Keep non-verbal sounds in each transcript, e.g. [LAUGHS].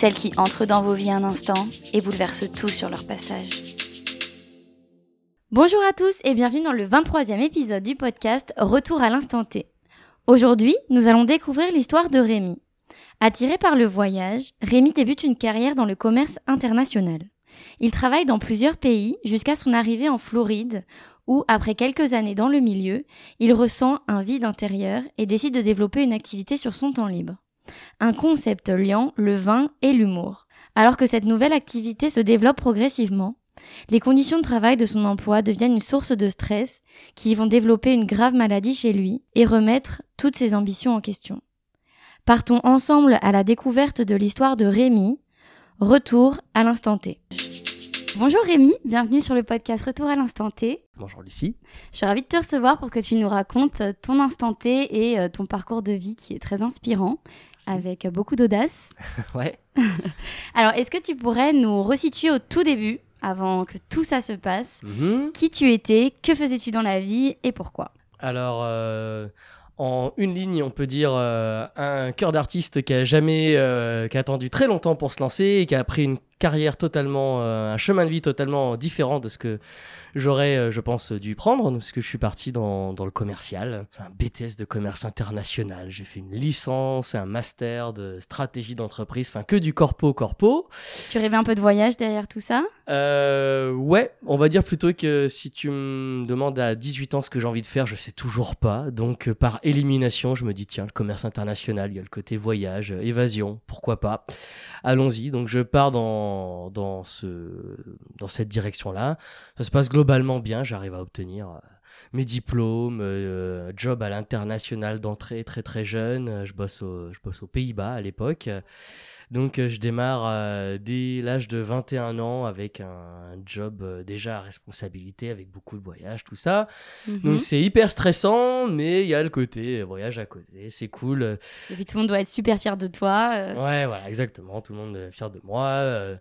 celles qui entrent dans vos vies un instant et bouleversent tout sur leur passage. Bonjour à tous et bienvenue dans le 23e épisode du podcast Retour à l'instant T. Aujourd'hui, nous allons découvrir l'histoire de Rémi. Attiré par le voyage, Rémi débute une carrière dans le commerce international. Il travaille dans plusieurs pays jusqu'à son arrivée en Floride, où, après quelques années dans le milieu, il ressent un vide intérieur et décide de développer une activité sur son temps libre. Un concept liant le vin et l'humour. Alors que cette nouvelle activité se développe progressivement, les conditions de travail de son emploi deviennent une source de stress qui vont développer une grave maladie chez lui et remettre toutes ses ambitions en question. Partons ensemble à la découverte de l'histoire de Rémi. Retour à l'instant T. Bonjour Rémi, bienvenue sur le podcast Retour à l'instant T. Bonjour Lucie. Je suis ravie de te recevoir pour que tu nous racontes ton instant T et euh, ton parcours de vie qui est très inspirant, avec beaucoup d'audace. [LAUGHS] [LAUGHS] Ouais. Alors, est-ce que tu pourrais nous resituer au tout début, avant que tout ça se passe, Mhm. qui tu étais, que faisais-tu dans la vie et pourquoi? Alors, euh, en une ligne, on peut dire euh, un cœur d'artiste qui a jamais, euh, qui a attendu très longtemps pour se lancer et qui a pris une carrière totalement, euh, un chemin de vie totalement différent de ce que j'aurais, euh, je pense, dû prendre, parce que je suis parti dans, dans le commercial, un BTS de commerce international. J'ai fait une licence, un master de stratégie d'entreprise, enfin que du corpo corpo. Tu rêvais un peu de voyage derrière tout ça? Euh, ouais, on va dire plutôt que si tu me demandes à 18 ans ce que j'ai envie de faire, je sais toujours pas. Donc par élimination, je me dis tiens, le commerce international, il y a le côté voyage, évasion, pourquoi pas? Allons-y. Donc je pars dans dans ce dans cette direction-là. Ça se passe globalement bien, j'arrive à obtenir euh, mes diplômes, euh, job à l'international d'entrée très très jeune, Euh, je bosse je bosse aux Pays-Bas à l'époque. Donc euh, je démarre euh, dès l'âge de 21 ans avec un, job euh, déjà à responsabilité avec beaucoup de voyages, tout ça. Mhm. Donc c'est hyper stressant, mais il y a le côté voyage à côté, c'est cool. Et puis tout le monde doit être super fier de toi. Ouais, voilà, exactement, tout le monde est fier de moi.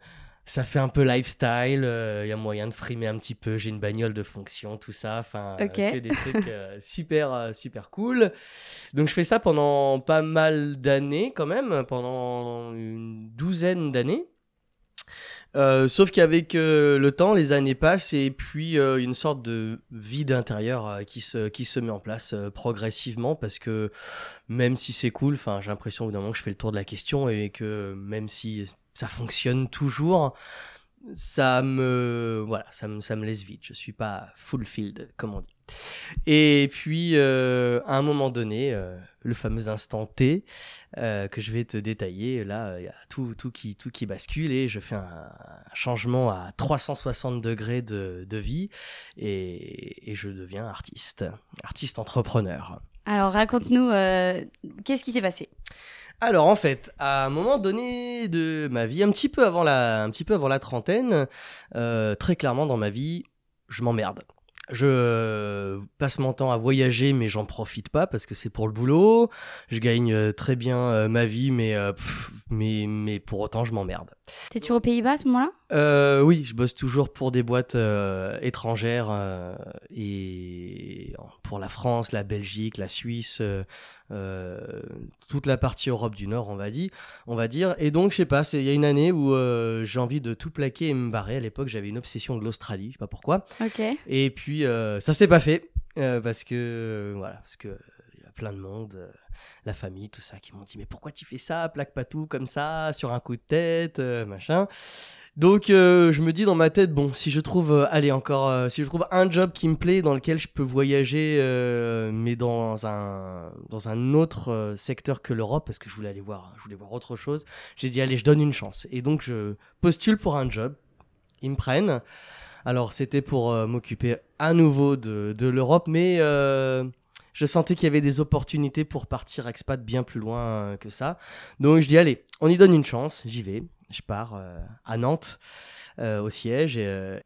Euh, ça fait un peu lifestyle, il y a moyen de frimer un petit peu, j'ai une bagnole de fonction, tout ça, enfin, euh, Ok. que des trucs euh, [LAUGHS] super, euh, super cool. Donc je fais ça pendant pas mal d'années quand même, pendant une douzaine d'années. Euh, sauf qu'avec euh, le temps, les années passent et puis euh, une sorte de vide intérieur euh, qui se qui se met en place euh, progressivement parce que même si c'est cool, j'ai l'impression au bout d'un moment que je fais le tour de la question et que même si ça fonctionne toujours, ça me voilà, ça me ça me laisse vide. Je suis pas fulfilled comme on dit. Et puis euh, à un moment donné, euh, le fameux instant T euh, que je vais te détailler, là il y a tout tout qui tout qui bascule et je fais un, un changement à 360 degrés de, vie et, et je deviens artiste, artiste entrepreneur. Alors raconte-nous, qu'est-ce qui s'est passé? Alors en fait, à un moment donné de ma vie, un petit peu avant la, peu avant la trentaine, euh, très clairement dans ma vie, je m'emmerde. Je passe mon temps à voyager, mais j'en profite pas parce que c'est pour le boulot. Je gagne euh, très bien euh, ma vie, mais, mais mais pour autant je m'emmerde. T'es toujours aux Pays-Bas à ce moment-là? Euh, oui, je bosse toujours pour des boîtes euh, étrangères euh, et pour la France, la Belgique, la Suisse, euh, euh, toute la partie Europe du Nord, on va dire. On va dire. Et donc, je sais pas, il y a une année où euh, j'ai envie de tout plaquer et me barrer. À l'époque, j'avais une obsession de l'Australie, je sais pas pourquoi. Et puis, euh, ça s'est pas fait euh, parce que voilà, parce que plein de monde. euh, la famille, tout ça, qui m'ont dit mais pourquoi tu fais ça, plaque pas tout comme ça, sur un coup de tête, euh, machin. Donc euh, je me dis dans ma tête bon si je trouve allez encore si je trouve un job qui me plaît dans lequel je peux voyager mais dans un dans un autre secteur que l'Europe parce que je voulais aller voir je voulais voir autre chose j'ai dit allez je donne une chance et donc je postule pour un job ils me prennent alors c'était pour m'occuper à nouveau de, de l'Europe mais je sentais qu'il y avait des opportunités pour partir expat bien plus loin euh, que ça donc je dis allez on y donne une chance j'y vais je pars euh, à Nantes euh, au siège.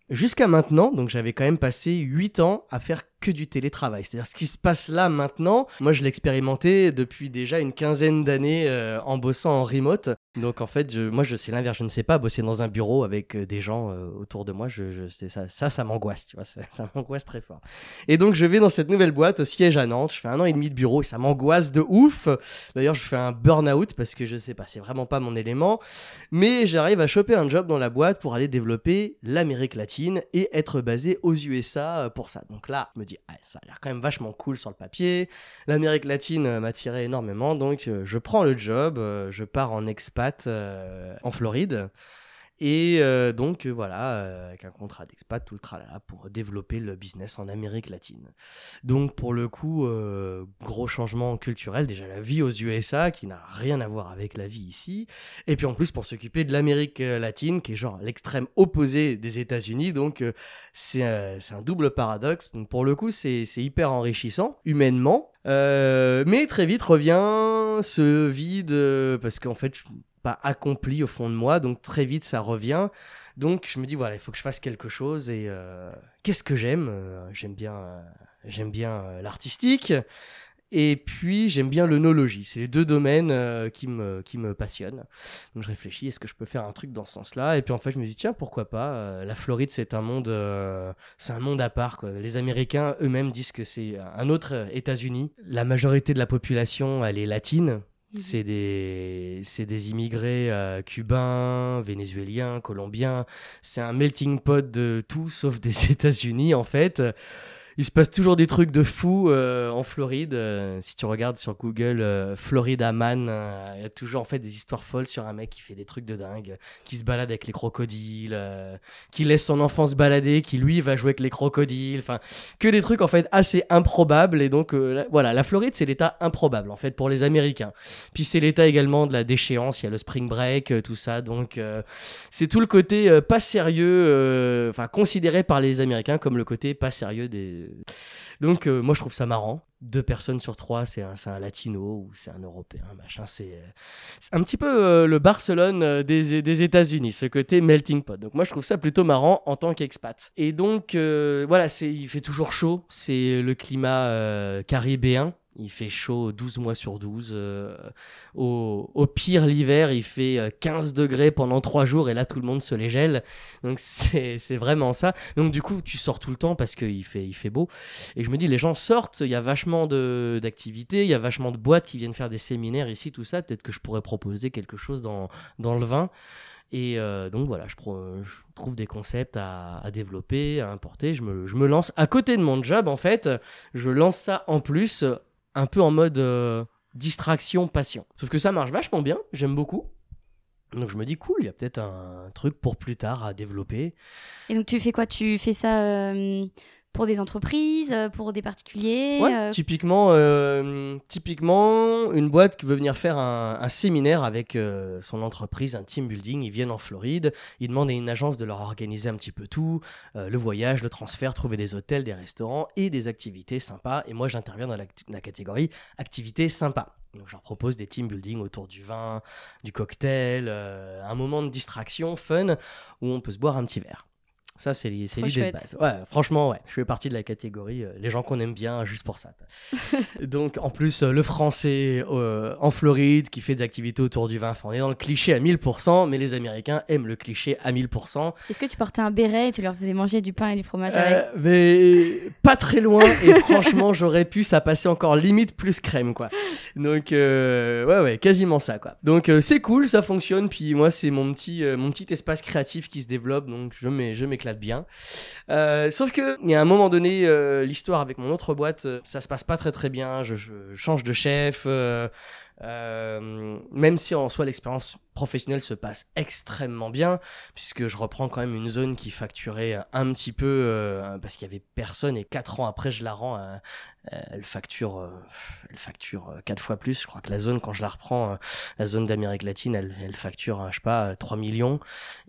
Jusqu'à maintenant, donc j'avais quand même passé 8 ans à faire que du télétravail. C'est-à-dire ce qui se passe là maintenant, moi je l'ai expérimenté depuis déjà une quinzaine d'années euh, en bossant en remote. Donc en fait, moi je sais l'inverse, je ne sais pas bosser dans un bureau avec euh, des gens euh, autour de moi. Je, ça, ça, m'angoisse, tu vois, ça, m'angoisse très fort. Et donc je vais dans cette nouvelle boîte au siège à Nantes. Je fais un an et demi de bureau et ça m'angoisse de ouf. D'ailleurs, je fais un burn-out parce que je sais pas, c'est vraiment pas mon élément. Mais j'arrive à choper un job dans la boîte pour aller développer l'Amérique latine et être basé aux USA pour ça. Donc là, me dis, ah, ça a l'air quand même vachement cool sur le papier. L'Amérique latine euh, m'attirait énormément, donc euh, je prends le job, euh, je pars en expat en Floride. Et euh, donc euh, voilà, euh, avec un contrat d'expat, tout le tralala pour développer le business en Amérique latine. Donc pour le coup, gros changement culturel, déjà la vie aux USA qui n'a rien à voir avec la vie ici. Et puis en plus pour s'occuper de l'Amérique latine qui est genre l'extrême opposé des États-Unis. Donc c'est un double paradoxe. Donc pour le coup, c'est hyper enrichissant humainement. Mais très vite revient ce vide parce qu'en fait, pas accompli au fond de moi. Donc très vite, ça revient. Donc je me dis voilà, il faut que je fasse quelque chose. Et euh, qu'est-ce que j'aime? Euh, J'aime bien, euh, j'aime bien l'artistique. Et puis j'aime bien l'œnologie. C'est les deux domaines qui me qui me passionnent. Donc je réfléchis, est-ce que je peux faire un truc dans ce sens-là? Et puis en fait je me dis tiens pourquoi pas. La Floride c'est un monde c'est un monde à part. Quoi. Les Américains eux-mêmes disent que c'est un autre États-Unis. La majorité de la population elle est latine. C'est des, des immigrés euh, cubains, vénézuéliens, colombiens. C'est un melting pot de tout sauf des [LAUGHS] États-Unis en fait. Il se passe toujours des trucs de fou euh, en Floride. Euh, si tu regardes sur Google euh, Florida Man, euh, il y a toujours en fait des histoires folles sur un mec qui fait des trucs de dingue, qui se balade avec les crocodiles, euh, qui laisse son enfant se balader, qui lui va jouer avec les crocodiles. Enfin, que des trucs en fait assez improbables. Et donc euh, là, voilà, la Floride c'est l'état improbable en fait pour les Américains. Puis c'est l'état également de la déchéance. Il y a le spring break, tout ça. Donc c'est tout le côté pas sérieux, enfin considéré par les Américains comme le côté pas sérieux des. Donc euh, moi je trouve ça marrant. Deux personnes sur trois, c'est un, un latino ou c'est un européen, machin. C'est euh, un petit peu euh, le Barcelone euh, des, des États-Unis, ce côté melting pot. Donc moi je trouve ça plutôt marrant en tant qu'expat. Et donc euh, voilà, il fait toujours chaud. C'est le climat euh, caribéen. Il fait chaud 12 mois sur 12. euh, au, pire, l'hiver, il fait euh, 15 degrés pendant 3 jours et là, tout le monde se les gèle. Donc, [LAUGHS] c'est vraiment ça. Donc, du coup, tu sors tout le temps parce qu'il fait, il fait beau. Et je me dis, les gens sortent, il y a vachement d'activités, il y a vachement de boîtes qui viennent faire des séminaires ici, tout ça. Peut-être que je pourrais proposer quelque chose dans, dans le vin. Et euh, donc voilà, je, trouve des concepts à, à développer, à importer. Je me, je me lance à côté de mon job, en fait. Je lance ça en plus, euh, un peu en mode euh, distraction, passion. Sauf que ça marche vachement bien, j'aime beaucoup. Donc je me dis, cool, il y a peut-être un truc pour plus tard à développer. Et donc tu fais quoi? Tu fais ça euh, pour des entreprises, euh, pour des particuliers Ouais, euh, typiquement, euh, typiquement, une boîte qui veut venir faire un, un séminaire avec euh, son entreprise, un team building, ils viennent en Floride, ils demandent à une agence de leur organiser un petit peu tout, le voyage, le transfert, trouver des hôtels, des restaurants et des activités sympas. Et moi, j'interviens dans la, la catégorie activités sympas. Donc, je leur propose des team building autour du vin, du cocktail, un moment de distraction, fun, où on peut se boire un petit verre. Ça, c'est l'idée de base. Ouais, franchement, ouais. Je fais partie de la catégorie, euh, les gens qu'on aime bien juste pour ça. [LAUGHS] Donc, en plus, euh, le français euh, en Floride qui fait des activités autour du vin. Enfin, on est dans le cliché à 1000%, mais les Américains aiment le cliché à 1000%. Est-ce que tu portais un béret et tu leur faisais manger du pain et du fromage avec mais pas très loin et [LAUGHS] franchement j'aurais pu ça passer encore limite plus crème quoi donc ouais ouais quasiment ça quoi donc c'est cool ça fonctionne puis moi c'est mon petit mon petit espace créatif qui se développe donc je m'é- bien. Euh, sauf que il y a un moment donné euh, l'histoire avec mon autre boîte euh, ça se passe pas très très bien. Je, change de chef même si en soi l'expérience professionnelle se passe extrêmement bien puisque je reprends quand même une zone qui facturait un petit peu euh, parce qu'il y avait personne et quatre ans après je la rends euh, euh, elle facture euh, elle facture euh, quatre fois plus. Je crois que la zone quand je la reprends euh, la zone d'Amérique latine elle, elle facture euh, je sais pas euh, 3 millions.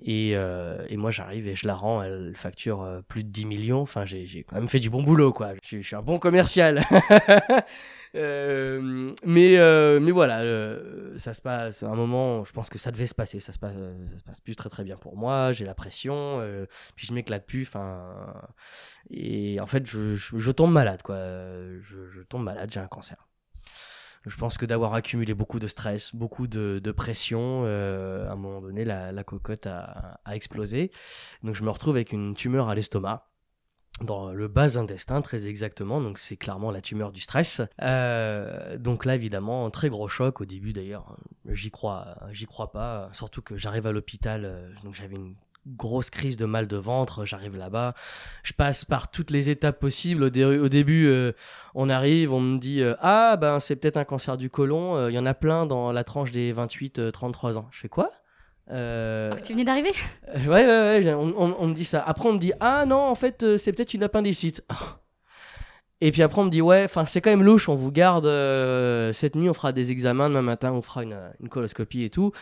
Et, euh, et moi j'arrive et je la rends elle facture euh, plus de 10 millions. Enfin j'ai quand même fait du bon boulot quoi. Je, suis- un bon commercial. [LAUGHS] Euh, mais euh, mais voilà, euh, ça se passe à un moment, je pense que ça devait se passer, ça se passe, euh, ça se passe plus très très bien pour moi, j'ai la pression, euh, puis je m'éclate plus, enfin, et en fait, je, je, je tombe malade, quoi. Je, je tombe malade, j'ai un cancer. Je pense que d'avoir accumulé beaucoup de stress, beaucoup de, de pression, euh, à un moment donné, la, la cocotte a, a explosé. Donc je me retrouve avec une tumeur à l'estomac dans le bas intestin très exactement, donc c'est clairement la tumeur du stress. Euh, donc là évidemment un très gros choc au début d'ailleurs, j'y crois, j'y crois pas, surtout que j'arrive à l'hôpital, euh, donc j'avais une grosse crise de mal de ventre, j'arrive là-bas, je passe par toutes les étapes possibles. Au, dé- au début, euh, on arrive, on me dit euh, ah ben c'est peut-être un cancer du côlon, il y en a plein dans la tranche des 28-33 ans. Je fais quoi? Euh, Alors que tu venais d'arriver? euh, Ouais, ouais, ouais, on, on- on me dit ça. Après, on me dit, ah non, en fait, euh, c'est peut-être une appendicite. Et puis après, on me dit, ouais, enfin, c'est quand même louche, on vous garde euh, cette nuit, on fera des examens, demain matin, on fera une, une coloscopie et tout.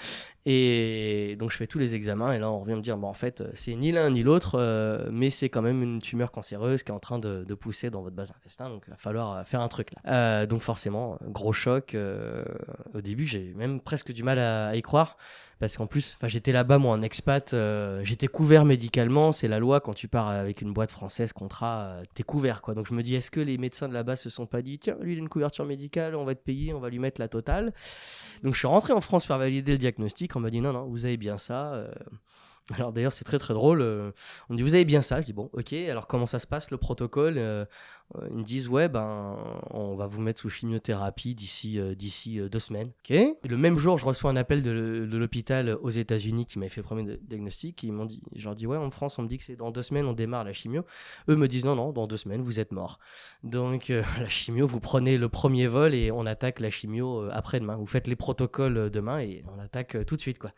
Et donc, je fais tous les examens, et là, on revient me dire, bon, en fait, c'est ni l'un ni l'autre, euh, mais c'est quand même une tumeur cancéreuse qui est en train de, de pousser dans votre bas intestin, donc il va falloir faire un truc là. Donc, forcément, gros choc. au début, j'ai même presque du mal à- à y croire parce qu'en plus, j'étais là-bas moi en expat, euh, j'étais couvert médicalement. C'est la loi quand tu pars avec une boîte française contrat, euh, t'es couvert quoi. Donc je me dis, est-ce que les médecins de là-bas se sont pas dit, tiens, lui il a une couverture médicale, on va te payer, on va lui mettre la totale? Donc je suis rentré en France faire valider le diagnostic. On m'a dit non non, vous avez bien ça. euh. Alors d'ailleurs c'est très très drôle. euh, On me dit vous avez bien ça? Je dis bon ok. Alors comment ça se passe le protocole Euh, euh, Ils me disent ouais ben on va vous mettre sous chimiothérapie d'ici d'ici deux semaines. Ok. Le même jour je reçois un appel de, l'hôpital aux États-Unis qui m'avait fait le premier di- diagnostic. Ils m'ont dit je leur dis ouais en France on me dit que c'est dans deux semaines on démarre la chimio. Eux me disent non non dans deux semaines vous êtes mort. Donc [LAUGHS] la chimio vous prenez le premier vol et on attaque la chimio après-demain. Vous faites les protocoles demain et on attaque tout de suite quoi.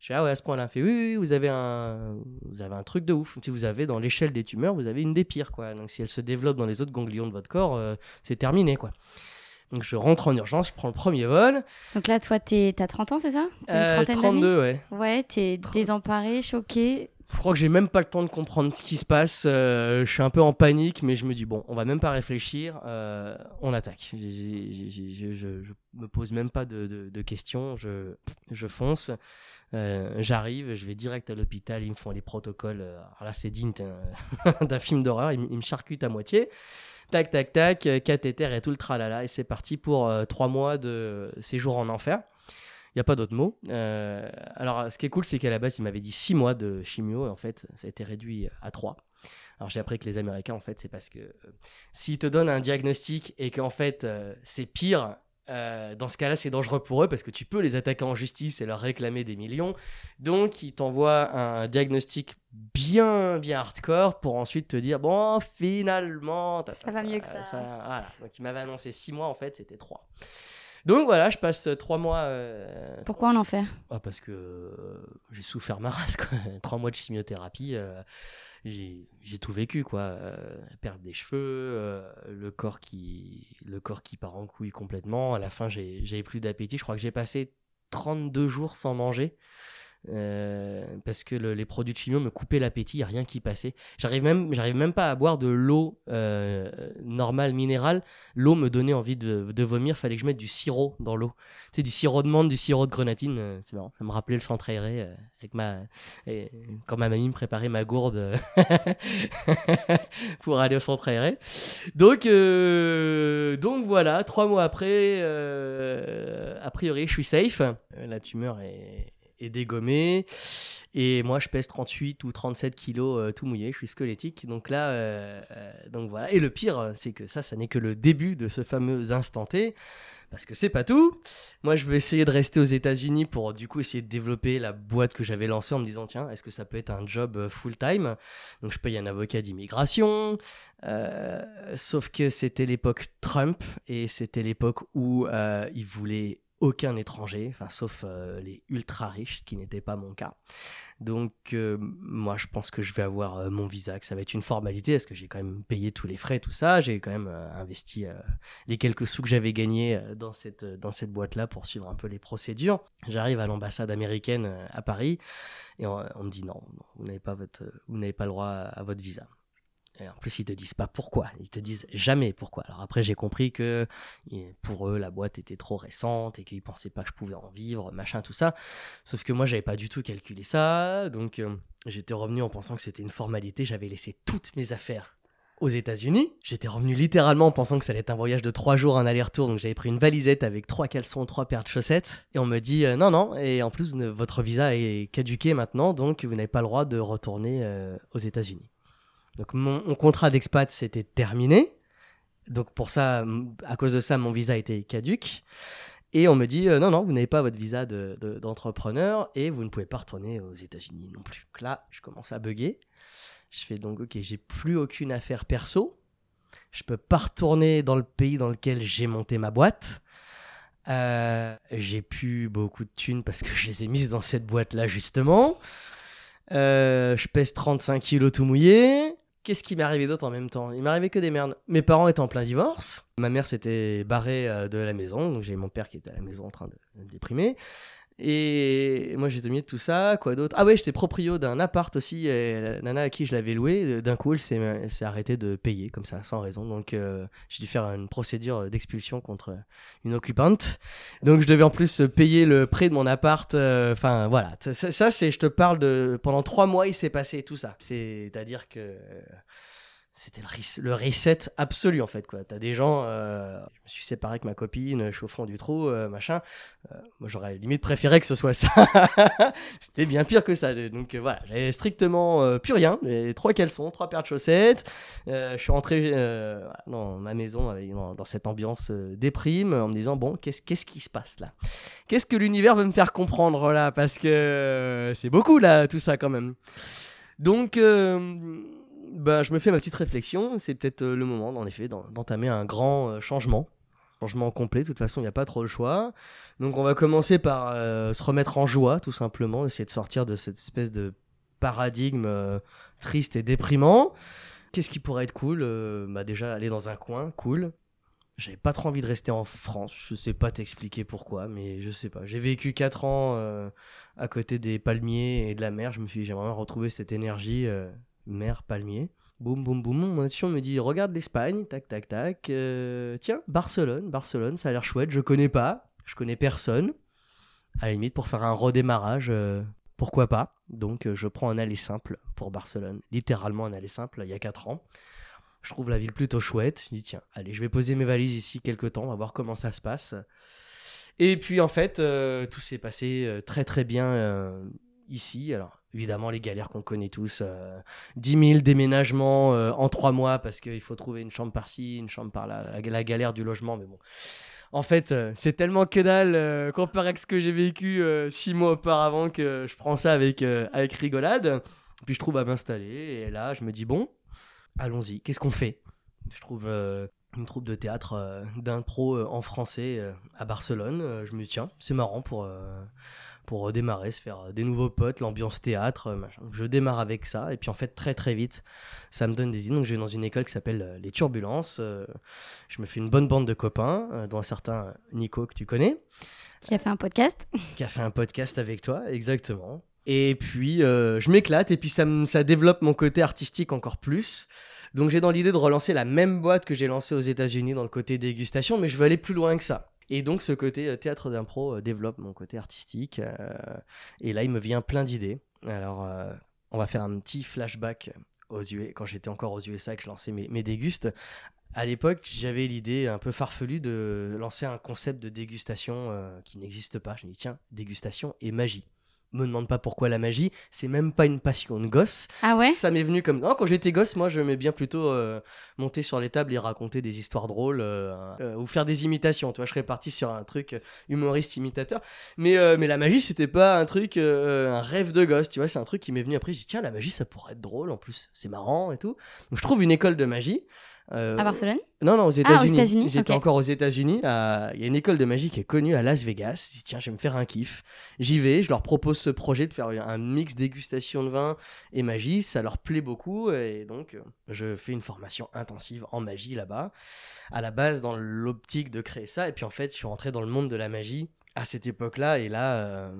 Je dis, ah ouais, à ce point-là. Fait, oui, oui, vous avez un, vous avez un truc de ouf. Si vous avez, dans l'échelle des tumeurs, vous avez une des pires, quoi. Donc, si elle se développe dans les autres ganglions de votre corps, euh, c'est terminé, quoi. Donc, je rentre en urgence, je prends le premier vol. Donc là, toi, t'as 30 ans, c'est ça? Une Euh, trentaine d'années? 32, ouais. Ouais, t'es désemparé, choqué. Je crois que j'ai même pas le temps de comprendre ce qui se passe. euh, je suis un peu en panique, mais je me dis bon, on va même pas réfléchir, euh, on attaque. Je, je, je me pose même pas de, de- de questions, je, je fonce. Euh, J'arrive, je vais direct à l'hôpital, ils me font les protocoles. euh, Alors là, c'est digne d'un- [LAUGHS] film d'horreur. Ils, me- charcutent à moitié. Tac, tac, tac, euh, cathéter et tout le tralala. Et c'est parti pour euh, trois mois de séjour en enfer. Il n'y a pas d'autre mot. Alors, ce qui est cool, c'est qu'à la base, il m'avait dit 6 mois de chimio, et en fait, ça a été réduit à 3. Alors, j'ai appris que les Américains, en fait, c'est parce que s'ils te donnent un diagnostic et qu'en fait, c'est pire, euh, dans ce cas-là, c'est dangereux pour eux parce que tu peux les attaquer en justice et leur réclamer des millions. Donc, ils t'envoient un diagnostic bien, bien hardcore pour ensuite te dire bon, finalement, Ça va mieux que ça. voilà. Donc, ils m'avaient annoncé 6 mois, en fait, c'était 3. Donc voilà, je passe 3 mois. euh, Pourquoi en enfer? Ah, parce que euh, j'ai souffert ma race, quoi. [LAUGHS] Trois mois de chimiothérapie, euh, j'ai tout vécu, quoi. Euh, perte des cheveux, euh, le, corps qui, le corps qui part en couille complètement. À la fin, j'ai- plus d'appétit. Je crois que j'ai passé 32 jours sans manger. Euh, parce que le- les produits de chimio me coupaient l'appétit, il n'y a rien qui passait. J'arrive même, j'arrive même pas à boire de l'eau euh, normale, minérale. L'eau me donnait envie de, de vomir, fallait que je mette du sirop dans l'eau c'est du sirop de menthe, du sirop de grenadine. euh, c'est marrant, ça me rappelait le centre aéré avec ma quand ma mamie me préparait ma gourde [LAUGHS] pour aller au centre aéré. Donc donc voilà, trois mois après, a priori, je suis safe. La tumeur est, est dégommée. Et moi, je pèse 38 ou 37 kilos euh, tout mouillé, je suis squelettique. Donc là, euh, euh, donc voilà. Et le pire, c'est que ça, ça n'est que le début de ce fameux instant T. Parce que c'est pas tout. Moi, je vais essayer de rester aux États-Unis pour du coup essayer de développer la boîte que j'avais lancée en me disant tiens, est-ce que ça peut être un job full time Donc, je paye un avocat d'immigration. Sauf que c'était l'époque Trump et c'était l'époque où il voulait aucun étranger, enfin sauf euh, les ultra riches, ce qui n'était pas mon cas. Donc euh, moi je pense que je vais avoir euh, mon visa, que ça va être une formalité, parce que j'ai quand même payé tous les frais, tout ça, j'ai quand même investi les quelques sous que j'avais gagnés dans cette, cette boîte-là pour suivre un peu les procédures. J'arrive à l'ambassade américaine à Paris et on, me dit non, vous n'avez pas, pas le droit à votre visa. Et en plus, ils te disent pas pourquoi. Ils te disent jamais pourquoi. Alors après, j'ai compris que pour eux, la boîte était trop récente et qu'ils pensaient pas que je pouvais en vivre, machin, tout ça. Sauf que moi, j'avais pas du tout calculé ça. Donc, euh, j'étais revenu en pensant que c'était une formalité. J'avais laissé toutes mes affaires aux États-Unis. J'étais revenu littéralement en pensant que ça allait être un voyage de trois jours, un aller-retour. Donc j'avais pris une valisette avec trois caleçons, trois paires de chaussettes. Et on me dit euh, non, non. Et en plus, votre visa est caduqué maintenant, donc vous n'avez pas le droit de retourner euh, aux États-Unis. Donc mon, contrat d'expat s'était terminé. Donc pour ça, à cause de ça, mon visa était caduque. Et on me dit euh, non, non, vous n'avez pas votre visa d'entrepreneur et vous ne pouvez pas retourner aux États-Unis non plus. Donc là, je commence à bugger. Je fais donc, ok, j'ai plus aucune affaire perso. Je peux pas retourner dans le pays dans lequel j'ai monté ma boîte. Euh, j'ai plus beaucoup de thunes parce que [LAUGHS] je les ai mises dans cette boîte-là, justement. Euh, je pèse 35 kilos tout mouillé. Qu'est-ce qui m'est arrivé d'autre en même temps? Il m'est arrivé que des merdes. Mes parents étaient en plein divorce. Ma mère s'était barrée euh, de la maison. Donc j'ai mon père qui était à la maison en train de, de déprimer. Et moi, j'étais mis de tout ça. Quoi d'autre? Ah ouais, j'étais proprio d'un appart aussi. Et la nana à qui je l'avais loué, d'un coup, elle s'est arrêtée de payer comme ça, sans raison. Donc, euh, j'ai dû faire une procédure d'expulsion contre une occupante. Donc, je devais en plus payer le prêt de mon appart. Euh, enfin, voilà. Ça, ça c'est, je te parle de. Pendant trois mois, il s'est passé tout ça. C'est-à-dire que c'était le, reset absolu en fait quoi. T'as des gens, euh, je me suis séparé avec ma copine, je suis au fond du trou, euh, machin. Euh, moi j'aurais limite préféré que ce soit ça. [LAUGHS] c'était bien pire que ça. Donc voilà, j'avais strictement plus rien. J'avais trois caleçons, trois paires de chaussettes. je suis rentré dans ma maison avec, dans, cette ambiance déprime en me disant bon qu'est-ce qu'est-ce qui se passe là? Qu'est-ce que l'univers veut me faire comprendre là? Parce que c'est beaucoup là tout ça quand même. Donc bah, je me fais ma petite réflexion. C'est peut-être euh, le moment, en effet, d'entamer un grand euh, changement. Changement complet, de toute façon, il n'y a pas trop le choix. Donc, on va commencer par euh, se remettre en joie, tout simplement, essayer de sortir de cette espèce de paradigme triste et déprimant. Qu'est-ce qui pourrait être cool Bah, déjà, aller dans un coin, cool. J'avais pas trop envie de rester en France. Je sais pas t'expliquer pourquoi, mais je sais pas. J'ai vécu 4 ans à côté des palmiers et de la mer. Je me suis dit, j'aimerais retrouver cette énergie mer, palmier. Boum, boum, boum. Mon me dit regarde l'Espagne, tac, tac, tac. Euh, tiens, Barcelone, Barcelone, ça a l'air chouette. Je connais pas, je connais personne. À la limite, pour faire un redémarrage, euh, pourquoi pas. Donc, euh, je prends un aller simple pour Barcelone. Littéralement un aller simple, il y a 4 ans. Je trouve la ville plutôt chouette. Je dis tiens, allez, je vais poser mes valises ici quelques temps, on va voir comment ça se passe. Et puis en fait, tout s'est passé très très bien ici. Alors évidemment les galères qu'on connaît tous. 10 euh, 000 déménagements euh, en 3 mois parce qu'il faut trouver une chambre par-ci, une chambre par-là, la, galère du logement, mais bon. En fait, euh, c'est tellement que dalle comparé avec ce que j'ai vécu 6 mois auparavant que je prends ça avec, avec rigolade. Puis je trouve à m'installer et là je me dis bon, allons-y, qu'est-ce qu'on fait? Je trouve une troupe de théâtre d'impro en français à Barcelone. je me dis tiens, c'est marrant pour pour redémarrer, se faire euh, des nouveaux potes, l'ambiance théâtre, euh, machin. Je démarre avec ça, et puis en fait, très très vite, ça me donne des idées. Donc je vais dans une école qui s'appelle euh, Les Turbulences. je me fais une bonne bande de copains, dont un certain Nico que tu connais. Qui a fait un podcast. [LAUGHS] Qui a fait un podcast avec toi, exactement. Et puis, je m'éclate, et puis ça, ça développe mon côté artistique encore plus. Donc j'ai dans l'idée de relancer la même boîte que j'ai lancée aux États-Unis dans le côté dégustation, mais je veux aller plus loin que ça. Et donc ce côté euh, théâtre d'impro euh, développe mon côté artistique. Euh, et là, il me vient plein d'idées. Alors, on va faire un petit flashback aux US, quand j'étais encore aux USA et que je lançais mes, mes dégustes. À l'époque, j'avais l'idée un peu farfelue de lancer un concept de dégustation qui n'existe pas. Je me dis, tiens, dégustation et magie me demande pas pourquoi la magie, c'est même pas une passion de gosse. Ah ouais? Ça m'est venu comme non, quand j'étais gosse, moi je bien plutôt euh, monter sur les tables et raconter des histoires drôles euh, euh, ou faire des imitations, tu vois, je serais parti sur un truc humoriste imitateur. Mais mais la magie, c'était pas un truc un rêve de gosse, tu vois, c'est un truc qui m'est venu après, j'ai dit tiens, la magie ça pourrait être drôle en plus, c'est marrant et tout. Donc je trouve une école de magie euh, à Barcelone Non, non, aux ah, États-Unis. J'étais encore aux États-Unis. Il y a une école de magie qui est connue à Las Vegas. Je dis, tiens, je vais me faire un kiff. J'y vais, je leur propose ce projet de faire un mix dégustation de vin et magie. Ça leur plaît beaucoup. Et donc, euh, je fais une formation intensive en magie là-bas. À la base, dans l'optique de créer ça. Et puis, en fait, je suis rentré dans le monde de la magie à cette époque-là. Et là. Euh,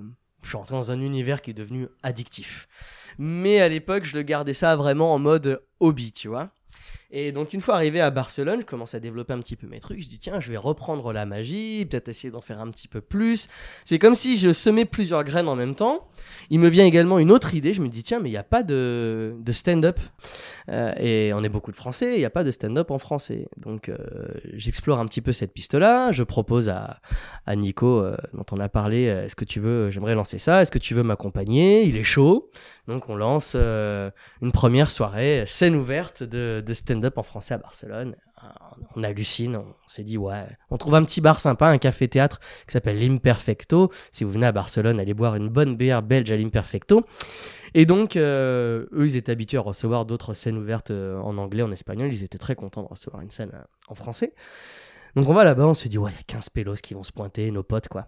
je suis rentré dans un univers qui est devenu addictif. Mais à l'époque, je le gardais ça vraiment en mode hobby, tu vois. Et donc une fois arrivé à Barcelone, je commence à développer un petit peu mes trucs. Je dis tiens, je vais reprendre la magie, peut-être essayer d'en faire un petit peu plus. C'est comme si je semais plusieurs graines en même temps. Il me vient également une autre idée. Je me dis tiens, mais il n'y a pas de, stand-up. Euh, et on est beaucoup de Français, il n'y a pas de stand-up en français. Donc euh, j'explore un petit peu cette piste-là. Je propose à, Nico, euh, dont on a parlé, est-ce que tu veux, j'aimerais lancer ça, est-ce que tu veux m'accompagner? Il est chaud. Donc on lance une première soirée, scène ouverte de stand-up en français à Barcelone. Euh, On hallucine, on s'est dit ouais, on trouve un petit bar sympa, un café-théâtre qui s'appelle l'Imperfecto. Si vous venez à Barcelone, allez boire une bonne bière belge à l'Imperfecto. Et donc, euh, eux, ils étaient habitués à recevoir d'autres scènes ouvertes euh, en anglais, en espagnol. Ils étaient très contents de recevoir une scène en français. Donc, on va là-bas, on se dit, ouais, il y a 15 pélos qui vont se pointer, nos potes, quoi.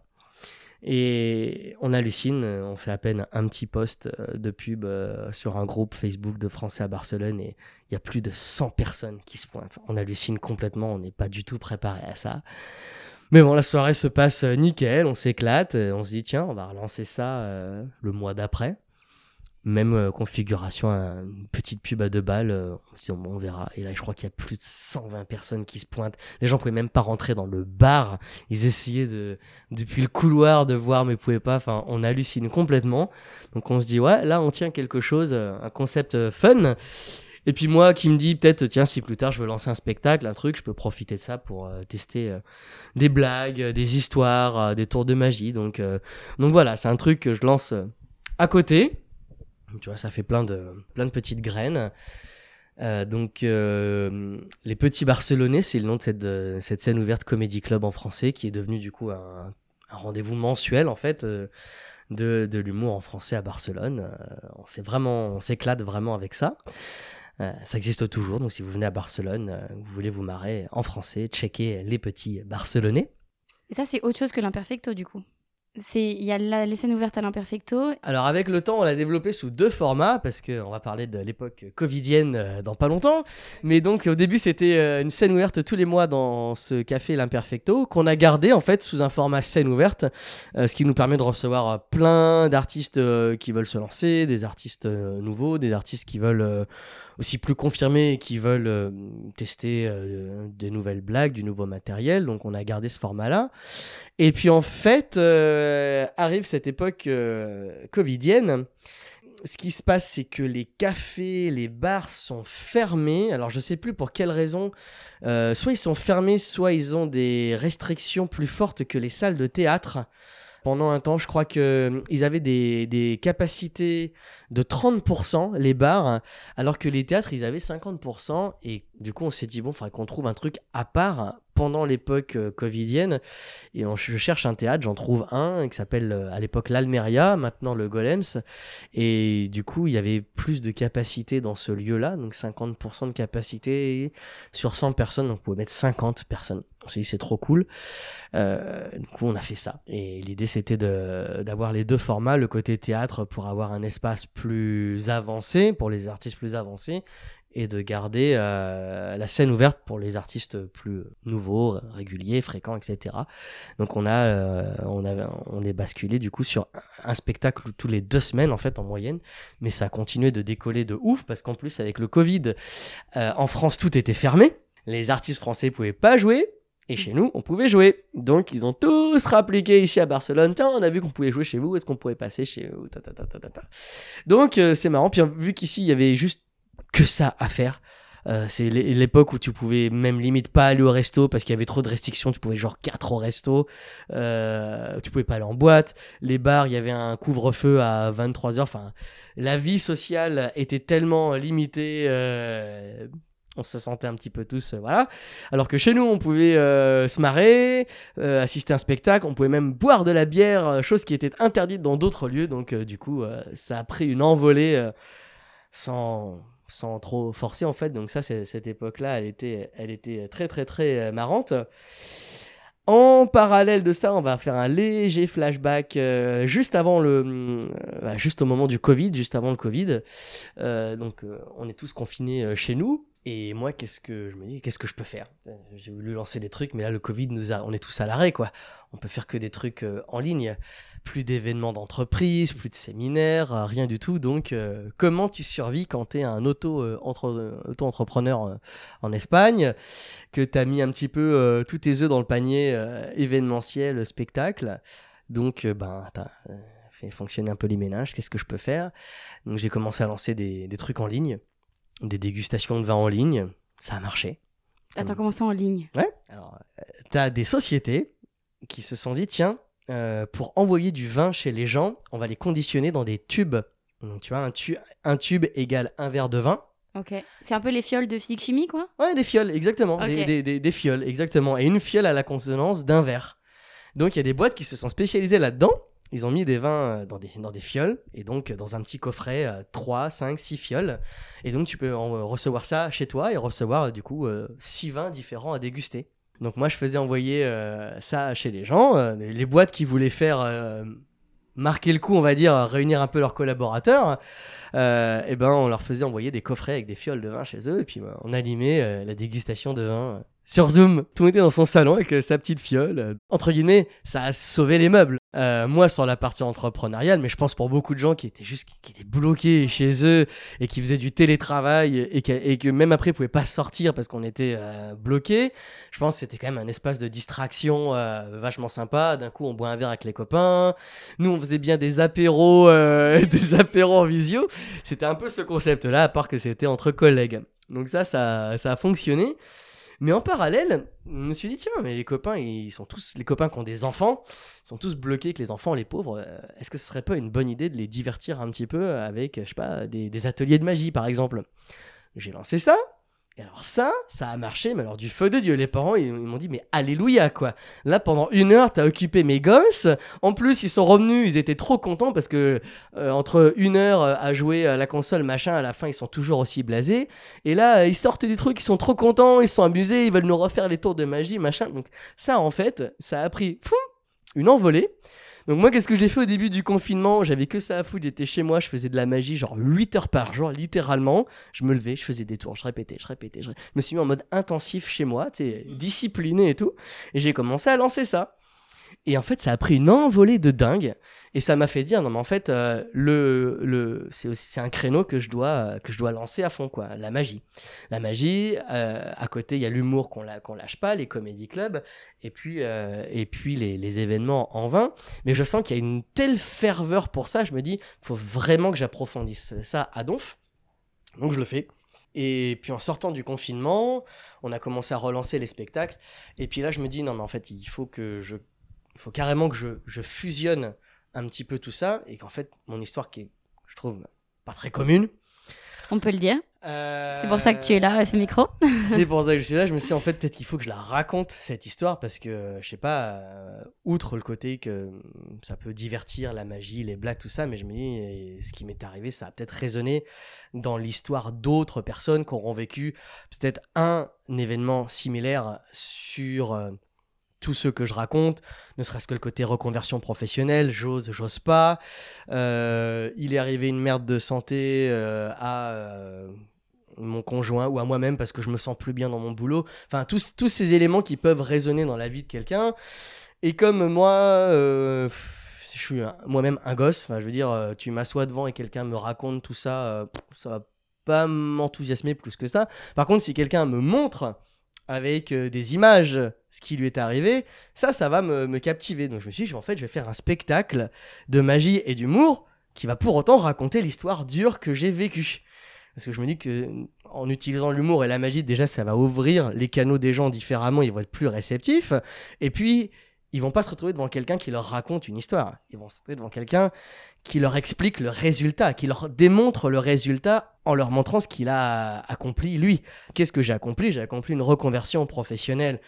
Et on hallucine, on fait à peine un petit post euh, de pub euh, sur un groupe Facebook de Français à Barcelone et il y a plus de 100 personnes qui se pointent. On hallucine complètement, on n'est pas du tout préparé à ça. Mais bon, la soirée se passe euh, nickel, on s'éclate, on se dit tiens, on va relancer ça le mois d'après. Même euh, configuration, un- une petite pub à deux balles, euh, on verra. Et là, je crois qu'il y a plus de 120 personnes qui se pointent. Les gens pouvaient même pas rentrer dans le bar. Ils essayaient de, depuis le couloir de voir, mais pouvaient pas. Enfin, on hallucine complètement. Donc on se dit, ouais, là, on tient quelque chose, euh, un concept fun. Et puis moi qui me dis peut-être tiens si plus tard je veux lancer un spectacle, un truc, je peux profiter de ça pour tester des blagues, des histoires, des tours de magie. Donc donc voilà, c'est un truc que je lance à côté. Tu vois, ça fait plein de plein de petites graines. Euh, donc euh, les petits Barcelonais, c'est le nom de cette euh, cette scène ouverte comédie club en français qui est devenu du coup un, rendez-vous mensuel en fait. de, de l'humour en français à Barcelone. On on s'éclate vraiment avec ça. Ça existe toujours, donc si vous venez à Barcelone, vous voulez vous marrer en français, checkez les petits Barcelonais. Et ça, c'est autre chose que l'imperfecto, du coup. C'est Il y a la- les scènes ouvertes à l'imperfecto. Alors avec le temps, on l'a développé sous deux formats parce que on va parler de l'époque covidienne euh, dans pas longtemps. Mais donc au début, c'était euh, une scène ouverte tous les mois dans ce café l'Imperfecto qu'on a gardé en fait sous un format scène ouverte, euh, ce qui nous permet de recevoir plein d'artistes qui veulent se lancer, des artistes nouveaux, des artistes qui veulent aussi plus confirmés et qui veulent euh, tester euh, des nouvelles blagues, du nouveau matériel. Donc on a gardé ce format-là. Et puis en fait, euh, arrive cette époque covidienne. Ce qui se passe, c'est que les cafés, les bars sont fermés. Alors je sais plus pour quelle raison. Soit ils sont fermés, soit ils ont des restrictions plus fortes que les salles de théâtre. Pendant un temps, je crois que euh, avaient des, des capacités de 30%, les bars, alors que les théâtres, ils avaient 50%. Et du coup, on s'est dit, bon, il faudrait qu'on trouve un truc à part pendant l'époque euh, covidienne. Et on- je cherche un théâtre, j'en trouve un qui s'appelle euh, à l'époque l'Almeria, maintenant le Golems. Et du coup, il y avait plus de capacité dans ce lieu-là, donc 50% de capacité sur 100 personnes, on pouvait mettre 50 personnes. C'est trop cool. Euh, du coup, on a fait ça. Et l'idée, c'était d'avoir les deux formats, le côté théâtre pour avoir un espace plus avancé, pour les artistes plus avancés, et de garder euh, la scène ouverte pour les artistes plus nouveaux, réguliers, fréquents, etc. Donc on a, euh, on a, on est basculé du coup sur un spectacle tous les deux semaines en fait en moyenne, mais ça a continué de décoller de ouf parce qu'en plus avec le Covid, euh, en France tout était fermé, les artistes français pouvaient pas jouer. Et chez nous, on pouvait jouer. Donc, ils ont tous rappliqué ici à Barcelone. Tiens, on a vu qu'on pouvait jouer chez vous. Est-ce qu'on pourrait passer chez vous ta, ta, ta. Donc, euh, c'est marrant. Puis, vu qu'ici, il y avait juste que ça à faire. Euh, c'est l'é- l'époque où tu pouvais même limite pas aller au resto parce qu'il y avait trop de restrictions. Tu pouvais genre 4 au resto. Euh, tu pouvais pas aller en boîte. Les bars, il y avait un couvre-feu à 23h. Enfin, la vie sociale était tellement limitée. euh, on se sentait un petit peu tous, euh, voilà. Alors que chez nous, on pouvait se marrer, assister à un spectacle, on pouvait même boire de la bière, chose qui était interdite dans d'autres lieux. Donc, du coup, ça a pris une envolée sans, sans trop forcer, en fait. Donc, ça, cette époque-là, elle était, elle était très, très, très euh, marrante. En parallèle de ça, on va faire un léger flashback euh, juste avant le, euh, bah, juste au moment du Covid, juste avant le Covid. Donc, on est tous confinés chez nous. Et moi, qu'est-ce que je me dis Qu'est-ce que je peux faire? J'ai voulu lancer des trucs, mais là, le Covid nous a, on est tous à l'arrêt, quoi. On peut faire que des trucs en ligne. Plus d'événements d'entreprise, plus de séminaires, euh, rien du tout. Donc, euh, comment tu survis quand tu es un auto, euh, entre- auto-entrepreneur en Espagne, que tu as mis un petit peu tous tes œufs dans le panier événementiel, spectacle? Donc, ben, tu as fait fonctionner un peu les ménages. Qu'est-ce que je peux faire? Donc, j'ai commencé à lancer des, des trucs en ligne, des dégustations de vin en ligne. Ça a marché. Attends, comment ça en ligne? Ouais. Alors, tu as des sociétés qui se sont dit tiens, euh, pour envoyer du vin chez les gens, on va les conditionner dans des tubes. Donc, tu vois, un, tu- un tube égale un verre de vin. Ok. C'est un peu les fioles de physique chimie, quoi? Ouais, des fioles, exactement. Des, des- des- des fioles, exactement. Et une fiole à la consonance d'un verre. Donc, il y a des boîtes qui se sont spécialisées là-dedans. Ils ont mis des vins euh, dans des, dans des fioles. Et donc, dans un petit coffret, euh, 3, 5, 6 fioles. Et donc, tu peux en, euh, recevoir ça chez toi et recevoir, euh, du coup, 6 vins différents à déguster. Donc, moi, je faisais envoyer euh, ça chez les gens. Euh, les boîtes qui voulaient faire. euh, marquer le coup, on va dire, réunir un peu leurs collaborateurs, et ben on leur faisait envoyer des coffrets avec des fioles de vin chez eux, et puis ben, on animait la dégustation de vin sur Zoom. Tout le monde était dans son salon avec euh, sa petite fiole. Entre guillemets, ça a sauvé les meubles. Euh, moi, sur la partie entrepreneuriale, mais je pense pour beaucoup de gens qui étaient juste qui étaient bloqués chez eux et qui faisaient du télétravail et que, même après ils pouvaient pas sortir parce qu'on était euh, bloqués. Je pense que c'était quand même un espace de distraction vachement sympa. D'un coup, on boit un verre avec les copains. Nous, on faisait bien des apéros, [LAUGHS] des apéros en visio. C'était un peu ce concept-là, à part que c'était entre collègues. Donc ça, ça a fonctionné. Mais en parallèle, je me suis dit, tiens, mais les copains, ils sont tous, les copains qui ont des enfants, ils sont tous bloqués que les enfants, les pauvres. euh, Est-ce que ce serait pas une bonne idée de les divertir un petit peu avec, je sais pas, des, des ateliers de magie, par exemple? J'ai lancé ça. Et alors ça, ça a marché, mais alors du feu de Dieu. Les parents, ils, m'ont dit, mais alléluia, quoi. Là, pendant une heure, t'as occupé mes gosses. En plus, ils sont revenus, ils étaient trop contents parce que euh, entre une heure euh, à jouer à la console, machin, à la fin, ils sont toujours aussi blasés. Et là, ils sortent du truc, ils sont trop contents, ils sont amusés, ils veulent nous refaire les tours de magie, machin. Donc ça, en fait, ça a pris une envolée. Donc moi, qu'est-ce que j'ai fait au début du confinement? J'avais que ça à foutre, j'étais chez moi, je faisais de la magie genre 8 heures par jour, littéralement. Je me levais, je faisais des tours, je répétais, je répétais. Je, je me suis mis en mode intensif chez moi, discipliné et tout. Et j'ai commencé à lancer ça. Et en fait, ça a pris une envolée de dingue. Et ça m'a fait dire, non, mais en fait, euh, le, le, c'est un créneau que je, dois, que je dois lancer à fond, quoi. La magie. La magie, euh, à côté, il y a l'humour qu'on la, qu'on lâche pas, les comédie clubs, et puis, euh, et puis les, les événements en vain. Mais je sens qu'il y a une telle ferveur pour ça, je me dis, faut vraiment que j'approfondisse ça à donf. Donc je le fais. Et puis en sortant du confinement, on a commencé à relancer les spectacles. Et puis là, je me dis, non, mais en fait, il faut que je. Il faut carrément que je, je fusionne un petit peu tout ça. Et qu'en fait, mon histoire qui est, je trouve, pas très commune. On peut le dire. euh, C'est pour ça que tu es là à ce micro. [LAUGHS] c'est pour ça que je suis là. Je me suis dit, en fait, peut-être qu'il faut que je la raconte, cette histoire, parce que, je sais pas, euh, outre le côté que ça peut divertir, la magie, les blagues, tout ça, mais je me dis, ce qui m'est arrivé, ça a peut-être résonné dans l'histoire d'autres personnes qui auront vécu peut-être un événement similaire sur euh, tout ce que je raconte, ne serait-ce que le côté reconversion professionnelle, j'ose, j'ose pas. Euh, il est arrivé une merde de santé euh, à euh, mon conjoint ou à moi-même parce que je me sens plus bien dans mon boulot. Enfin, tous, tous ces éléments qui peuvent résonner dans la vie de quelqu'un. Et comme moi, je suis moi-même un gosse, je veux dire, tu m'assois devant et quelqu'un me raconte tout ça, ça va pas m'enthousiasmer plus que ça. Par contre, si quelqu'un me montre avec euh, des images ce qui lui est arrivé, ça, ça va me, captiver. Donc je me suis dit, en fait, je vais faire un spectacle de magie et d'humour qui va pour autant raconter l'histoire dure que j'ai vécue. Parce que je me dis que en utilisant l'humour et la magie, déjà, ça va ouvrir les canaux des gens différemment, ils vont être plus réceptifs. Et puis, ils vont pas se retrouver devant quelqu'un qui leur raconte une histoire. Ils vont se retrouver devant quelqu'un qui leur explique le résultat, qui leur démontre le résultat en leur montrant ce qu'il a accompli lui. Qu'est-ce que j'ai accompli? J'ai accompli une reconversion professionnelle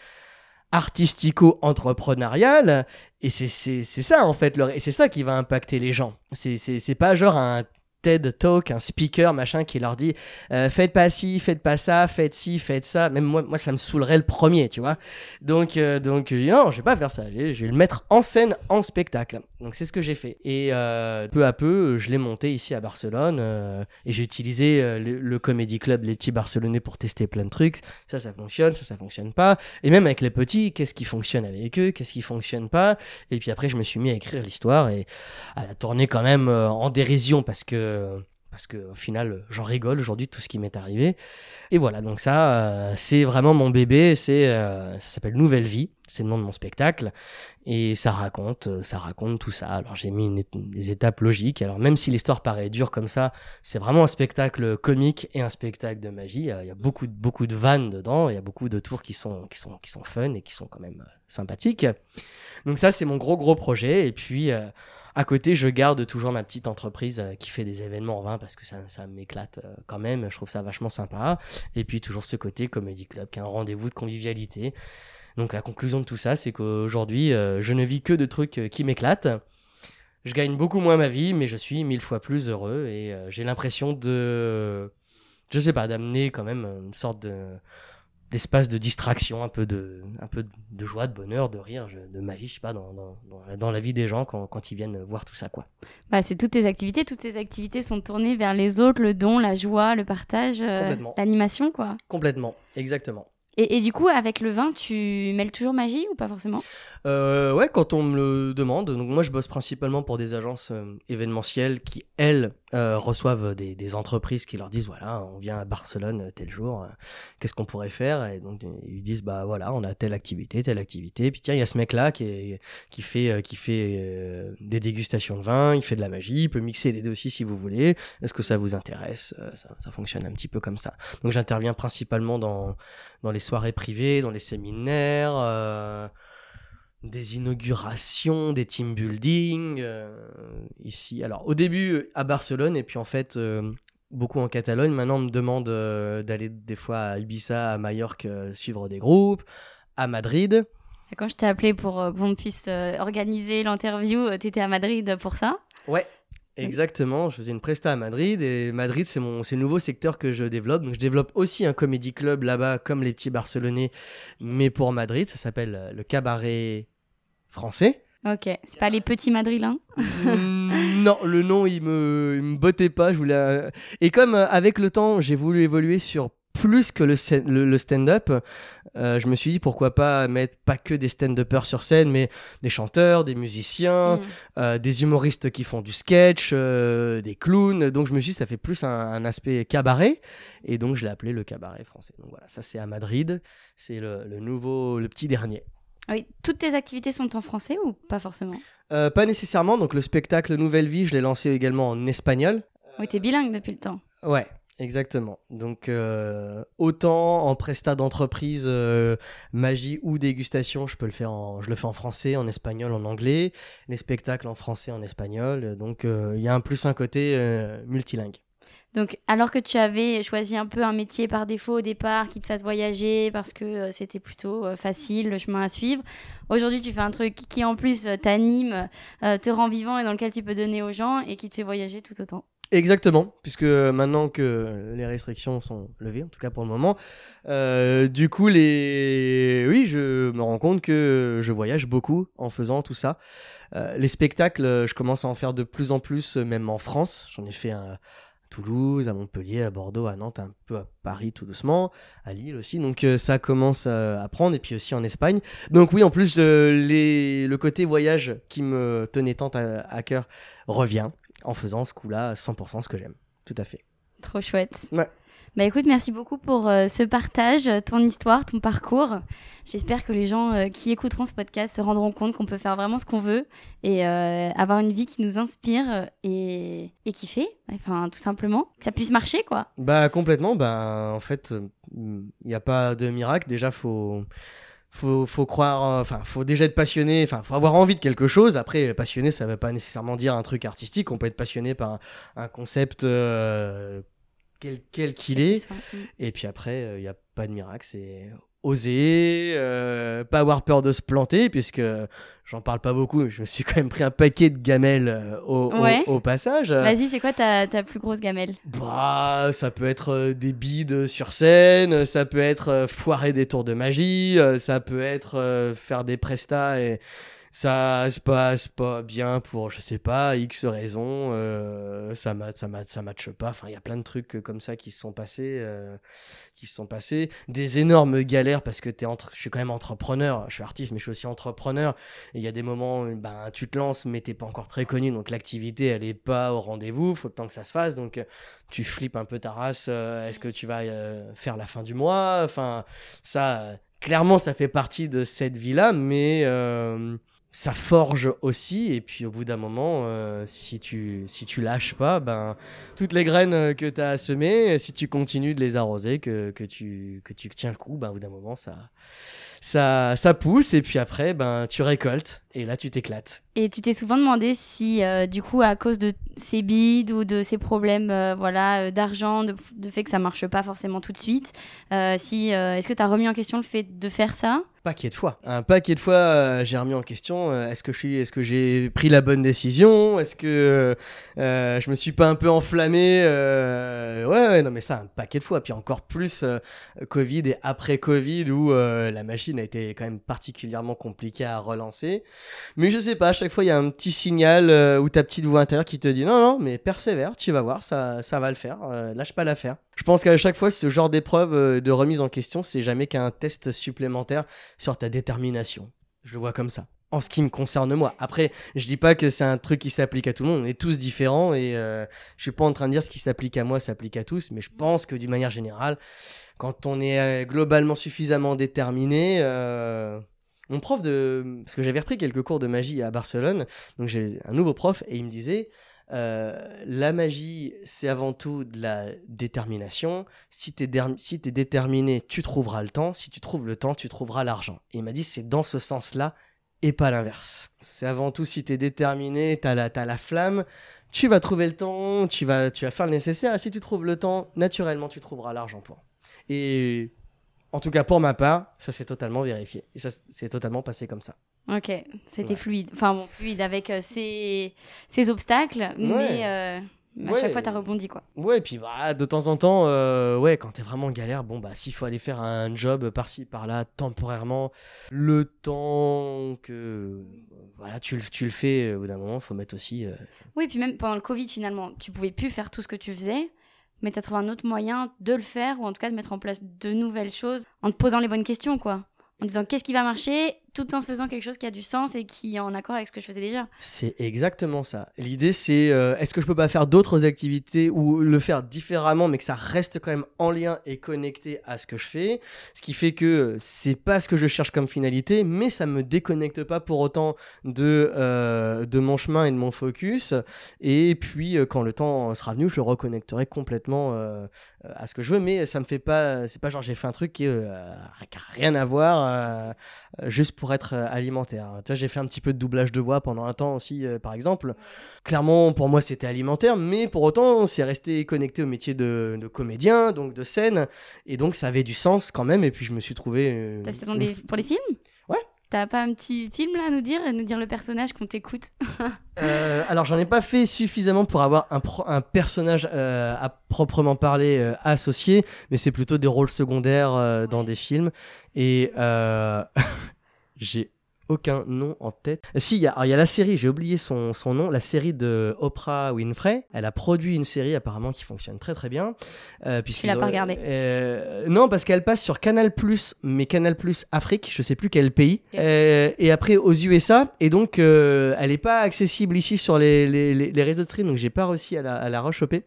artistico-entrepreneuriale. Et c'est ça en fait le- et c'est ça qui va impacter les gens. C'est pas genre un TED Talk, un speaker, machin, qui leur dit euh, faites pas ci, faites pas ça, faites ci, faites ça. Même moi, moi ça me saoulerait le premier, tu vois. Donc, euh, donc non, je vais pas faire ça. Je vais, le mettre en scène, en spectacle. Donc, c'est ce que j'ai fait. Et euh, peu à peu, je l'ai monté ici à Barcelone. euh, et j'ai utilisé le, le Comedy Club, les petits Barcelonais, pour tester plein de trucs. Ça, ça fonctionne, ça, ça fonctionne pas. Et même avec les petits, qu'est-ce qui fonctionne avec eux, qu'est-ce qui fonctionne pas. Et puis après, je me suis mis à écrire l'histoire et à la tourner quand même en dérision parce que parce que au final j'en rigole aujourd'hui tout ce qui m'est arrivé. Et voilà donc ça euh, c'est vraiment mon bébé c'est euh, ça s'appelle Nouvelle Vie c'est le nom de mon spectacle. Et ça raconte euh, ça raconte tout ça. Alors j'ai mis une des étapes logiques. Alors même si l'histoire paraît dure comme ça c'est vraiment un spectacle comique et un spectacle de magie. Il y a, beaucoup de beaucoup de vannes dedans. Il y a beaucoup de tours qui sont qui sont qui sont fun et qui sont quand même euh, sympathiques. Donc ça c'est mon gros gros projet. Et puis euh, à côté, je garde toujours ma petite entreprise euh, qui fait des événements en vin parce que ça, ça m'éclate euh, quand même. Je trouve ça vachement sympa. Et puis toujours ce côté Comedy Club qui est un rendez-vous de convivialité. Donc la conclusion de tout ça, c'est qu'aujourd'hui, euh, je ne vis que de trucs qui m'éclatent. Je gagne beaucoup moins ma vie, mais je suis mille fois plus heureux et j'ai l'impression de, je sais pas, d'amener quand même une sorte de d'espace de distraction, un peu de, un peu de joie, de bonheur, de rire, de magie, je sais pas, dans, dans, dans- la vie des gens quand, quand ils viennent voir tout ça, quoi. Bah, c'est toutes tes activités. Toutes tes activités sont tournées vers les autres, le don, la joie, le partage, euh, l'animation, quoi. Complètement, exactement. Et, du coup, avec le vin, tu mêles toujours magie ou pas forcément? Euh, ouais, quand on me le demande. Donc moi, je bosse principalement pour des agences euh, événementielles qui, elles, euh, reçoivent des, entreprises qui leur disent voilà, on vient à Barcelone tel jour, qu'est-ce qu'on pourrait faire? Et donc ils disent bah voilà, on a telle activité, telle activité. Puis tiens, il y a ce mec-là qui, qui fait, qui fait des dégustations de vin, il fait de la magie, il peut mixer les deux aussi si vous voulez. Est-ce que ça vous intéresse? Ça fonctionne un petit peu comme ça. Donc j'interviens principalement dans dans les soirées privées, dans les séminaires. euh, des inaugurations, des team building euh, ici. Alors au début à Barcelone et puis en fait euh, beaucoup en Catalogne. Maintenant on me demande euh, d'aller des fois à Ibiza, à Majorque euh, suivre des groupes, à Madrid. Quand je t'ai appelé pour euh, qu'on puisse euh, organiser l'interview, euh, t'étais à Madrid pour ça? Ouais. Exactement, je faisais une presta à Madrid et Madrid c'est mon c'est le nouveau secteur que je développe. Donc je développe aussi un comédie club là-bas comme les petits barcelonais mais pour Madrid, ça s'appelle euh, le cabaret français. Ok, c'est pas les petits madrilènes Mm, [LAUGHS] non, le nom il me, il me bottait pas. Je voulais un- et comme euh, avec le temps j'ai voulu évoluer sur plus que le, scè- le, le stand-up, euh, je me suis dit pourquoi pas mettre pas que des stand-uppers sur scène, mais des chanteurs, des musiciens, Mm. euh, des humoristes qui font du sketch, euh, des clowns. Donc je me suis dit ça fait plus un, un aspect cabaret et donc je l'ai appelé le cabaret français. Donc voilà, ça c'est à Madrid, c'est le, le nouveau, le petit dernier. Oui, toutes tes activités sont en français ou pas forcément? Pas nécessairement, donc le spectacle Nouvelle Vie, je l'ai lancé également en espagnol. Oui, t'es bilingue depuis le temps. Ouais, exactement. Donc euh, autant en prestat d'entreprise, euh, magie ou dégustation, je peux le faire je le fais en français, en espagnol, en anglais. Les spectacles en français, en espagnol. Donc euh, il y a un plus un côté multilingue. Donc, alors que tu avais choisi un peu un métier par défaut au départ qui te fasse voyager parce que c'était plutôt facile le chemin à suivre, aujourd'hui tu fais un truc qui en plus t'anime, te rend vivant et dans lequel tu peux donner aux gens et qui te fait voyager tout autant. Exactement, puisque maintenant que les restrictions sont levées, en tout cas pour le moment, euh, du coup, les... oui, je me rends compte que je voyage beaucoup en faisant tout ça. Euh, les spectacles, euh, je commence à en faire de plus en plus, euh, même en France. J'en ai fait un Toulouse, à Montpellier, à Bordeaux, à Nantes, un peu à Paris tout doucement, à Lille aussi. Donc euh, ça commence à, prendre, et puis aussi en Espagne. Donc oui, en plus, euh, le côté voyage qui me tenait tant à cœur revient en faisant ce coup-là 100% ce que j'aime. Tout à fait. Trop chouette. Ouais. Bah écoute, merci beaucoup pour euh, ce partage, euh, ton histoire, ton parcours. J'espère que les gens euh, qui écouteront ce podcast se rendront compte qu'on peut faire vraiment ce qu'on veut et euh, avoir une vie qui nous inspire et, et kiffer, enfin tout simplement, que ça puisse marcher quoi. Bah complètement, bah en fait, il n'y a pas de miracle. Déjà, faut... Faut, faut croire, euh, enfin, faut déjà être passionné, enfin, faut avoir envie de quelque chose. Après, passionné, ça veut pas nécessairement dire un truc artistique. On peut être passionné par un, un concept euh, quel quel qu'il est. Et puis après, il n'y a pas de miracle. C'est oser, euh, pas avoir peur de se planter, puisque j'en parle pas beaucoup, je me suis quand même pris un paquet de gamelles euh, au, au- Ouais. au passage. Vas-y, c'est quoi ta, ta plus grosse gamelle? Bah, ça peut être euh, des bides sur scène, ça peut être foirer des tours de magie, ça peut être faire des prestats et ça se passe pas bien pour, je sais pas, X raisons, euh, ça ma- ça ma- ça matche pas. Enfin, il y a plein de trucs euh, comme ça qui se sont passés, euh, qui se sont passés. Des énormes galères parce que t'es entre, je suis quand même entrepreneur, je suis artiste, mais je suis aussi entrepreneur. Il y a des moments, ben, tu te lances, mais t'es pas encore très connu, donc l'activité, elle est pas au rendez-vous, faut le temps que ça se fasse, donc euh, tu flippes un peu ta race. Est-ce que tu vas faire la fin du mois? Enfin, ça, clairement, ça fait partie de cette vie-là, mais euh, ça forge aussi. Et puis, au bout d'un moment, euh, si tu si tu lâches pas, ben toutes les graines euh, que tu as semées, si tu continues de les arroser, que, que tu que tu tiens le coup, ben au bout d'un moment, ça ça ça pousse. Et puis après, ben tu récoltes. Et là, tu t'éclates. Et tu t'es souvent demandé si, euh, du coup, à cause de ces bides ou de ces problèmes voilà, d'argent, de, de fait que ça marche pas forcément tout de suite, si, est-ce que tu as remis en question le fait de faire ça? Paquet de fois. Un paquet de fois, euh, j'ai remis en question euh, est-ce que je suis, est-ce que j'ai pris la bonne décision? Est-ce que euh, je me suis pas un peu enflammé Euh, Ouais, ouais, non, mais ça, un paquet de fois. Puis encore plus euh, Covid et après Covid où euh, la machine a été quand même particulièrement compliquée à relancer. Mais je sais pas, à chaque fois, il y a un petit signal euh, ou ta petite voix intérieure qui te dit non, non, mais persévère, tu vas voir, ça, ça va le faire, euh, lâche pas l'affaire. Je pense qu'à chaque fois, ce genre d'épreuve euh, de remise en question, c'est jamais qu'un test supplémentaire sur ta détermination. Je le vois comme ça. En ce qui me concerne moi. Après, je dis pas que c'est un truc qui s'applique à tout le monde. On est tous différents et euh, je suis pas en train de dire ce qui s'applique à moi s'applique à tous, mais je pense que d'une manière générale, quand on est euh, globalement suffisamment déterminé, euh, mon prof de, parce que j'avais repris quelques cours de magie à Barcelone, donc j'ai un nouveau prof et il me disait. Euh, la magie, c'est avant tout de la détermination. Si tu es, si déterminé, tu trouveras le temps. Si tu trouves le temps, tu trouveras l'argent. Et il m'a dit, c'est dans ce sens-là et pas l'inverse. C'est avant tout, si tu es déterminé, tu as la flamme, tu vas trouver le temps, tu vas, tu vas faire le nécessaire. Et si tu trouves le temps, naturellement, tu trouveras l'argent pour. Et en tout cas, pour ma part, ça s'est totalement vérifié. Et ça s'est totalement passé comme ça. Ok, c'était Ouais. fluide. Enfin bon, fluide avec euh, ces, ces obstacles, mais euh, à Ouais. chaque fois, tu as rebondi, quoi. Ouais, et puis bah, de temps en temps, euh, ouais, quand t'es vraiment en galère, bon, bah, s'il faut aller faire un job par-ci, par-là, temporairement, le temps que. Voilà, tu, le- tu le fais, euh, au bout d'un moment, faut mettre aussi. euh, Oui, puis même pendant le Covid, finalement, tu pouvais plus faire tout ce que tu faisais, mais tu as trouvé un autre moyen de le faire, ou en tout cas de mettre en place de nouvelles choses, en te posant les bonnes questions, quoi. En disant qu'est-ce qui va marcher, tout en se faisant quelque chose qui a du sens et qui est en accord avec ce que je faisais déjà. C'est exactement ça. L'idée, c'est euh, est-ce que je peux pas faire d'autres activités ou le faire différemment, mais que ça reste quand même en lien et connecté à ce que je fais? Ce qui fait que c'est pas ce que je cherche comme finalité, mais ça me déconnecte pas pour autant de, euh, de mon chemin et de mon focus. Et puis, euh, quand le temps sera venu, je le reconnecterai complètement à ce que je veux. Mais ça me fait pas. C'est pas genre j'ai fait un truc qui, euh, qui a rien à voir. juste pour être euh, alimentaire. Tu j'ai fait un petit peu de doublage de voix pendant un temps aussi, euh, par exemple. Clairement, pour moi, c'était alimentaire, mais pour autant, c'est resté connecté au métier de, de comédien, donc de scène, et donc ça avait du sens quand même. Et puis je me suis trouvé. euh, T'as fait dans des- pour les films? Ouais. T'as pas un petit film là à nous dire, à nous dire le personnage qu'on t'écoute? [LAUGHS] Euh, alors, j'en ai pas fait suffisamment pour avoir un, pro- un personnage euh, à proprement parler euh, associé, mais c'est plutôt des rôles secondaires dans des films. Et [LAUGHS] j'ai aucun nom en tête. Si, il y, a- y la série, j'ai oublié son, son nom, la série de Oprah Winfrey. Elle a produit une série apparemment qui fonctionne très très bien. Euh, puisqu'ils l'as pas ont- regardée euh, Non, parce qu'elle passe sur Canal+, mais Canal+, Afrique, je sais plus quel pays. Euh, et après aux USA, et donc euh, elle est pas accessible ici sur les, les, les- les réseaux de stream, donc j'ai pas réussi à la, à la rechoper.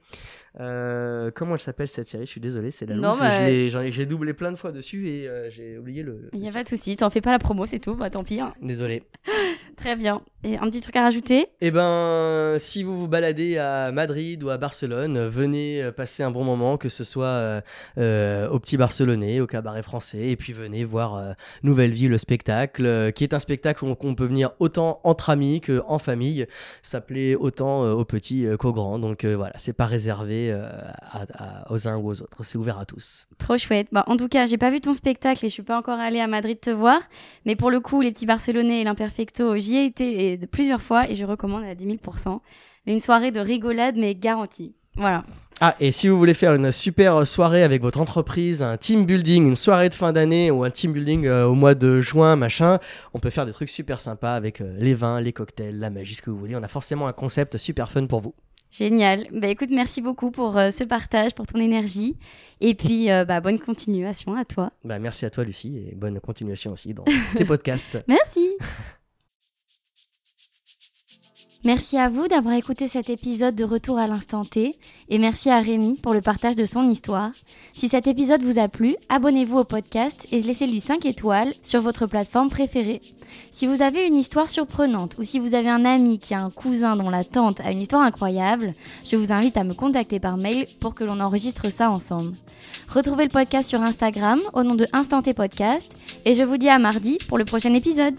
Euh, comment elle s'appelle cette série Je suis désolé, c'est la Non, loose. bah- J'ai doublé plein de fois dessus et euh, j'ai oublié le. Il le y a pas de souci, t'en fais pas la promo, c'est tout, bah tant pis. hein. Désolé. [LAUGHS] Très bien. Et un petit truc à rajouter? Eh ben, si vous vous baladez à Madrid ou à Barcelone, venez euh, passer un bon moment, que ce soit euh, au Petit Barcelonais, au Cabaret Français, et puis venez voir Nouvelle Vie, le spectacle, qui est un spectacle où on, qu'on peut venir autant entre amis qu'en famille. Ça plaît autant aux petits qu'aux grands. Donc voilà, c'est pas réservé euh, à- à- aux uns ou aux autres. C'est ouvert à tous. Trop chouette. Bah, en tout cas, j'ai pas vu ton spectacle et je suis pas encore allée à Madrid te voir. Mais pour le coup, les petits Barcelonais et l'Imperfecto, j'y ai été et de plusieurs fois et je recommande à 10 000% Une soirée de rigolade, mais garantie. Voilà. Ah, et si vous voulez faire une super soirée avec votre entreprise, un team building, une soirée de fin d'année ou un team building euh, au mois de juin, machin, on peut faire des trucs super sympas avec euh, les vins, les cocktails, la magie, ce que vous voulez. On a forcément un concept super fun pour vous. Génial. Bah écoute, merci beaucoup pour euh, ce partage, pour ton énergie. Et puis, euh, bah, bonne continuation à toi. Bah, merci à toi, Lucie, et bonne continuation aussi dans tes [LAUGHS] podcasts. Merci. Merci à vous d'avoir écouté cet épisode de Retour à l'instant T et merci à Rémi pour le partage de son histoire. Si cet épisode vous a plu, abonnez-vous au podcast et laissez-lui 5 étoiles sur votre plateforme préférée. Si vous avez une histoire surprenante ou si vous avez un ami qui a un cousin dont la tante a une histoire incroyable, je vous invite à me contacter par mail pour que l'on enregistre ça ensemble. Retrouvez le podcast sur Instagram au nom de Instant T Podcast et je vous dis à mardi pour le prochain épisode.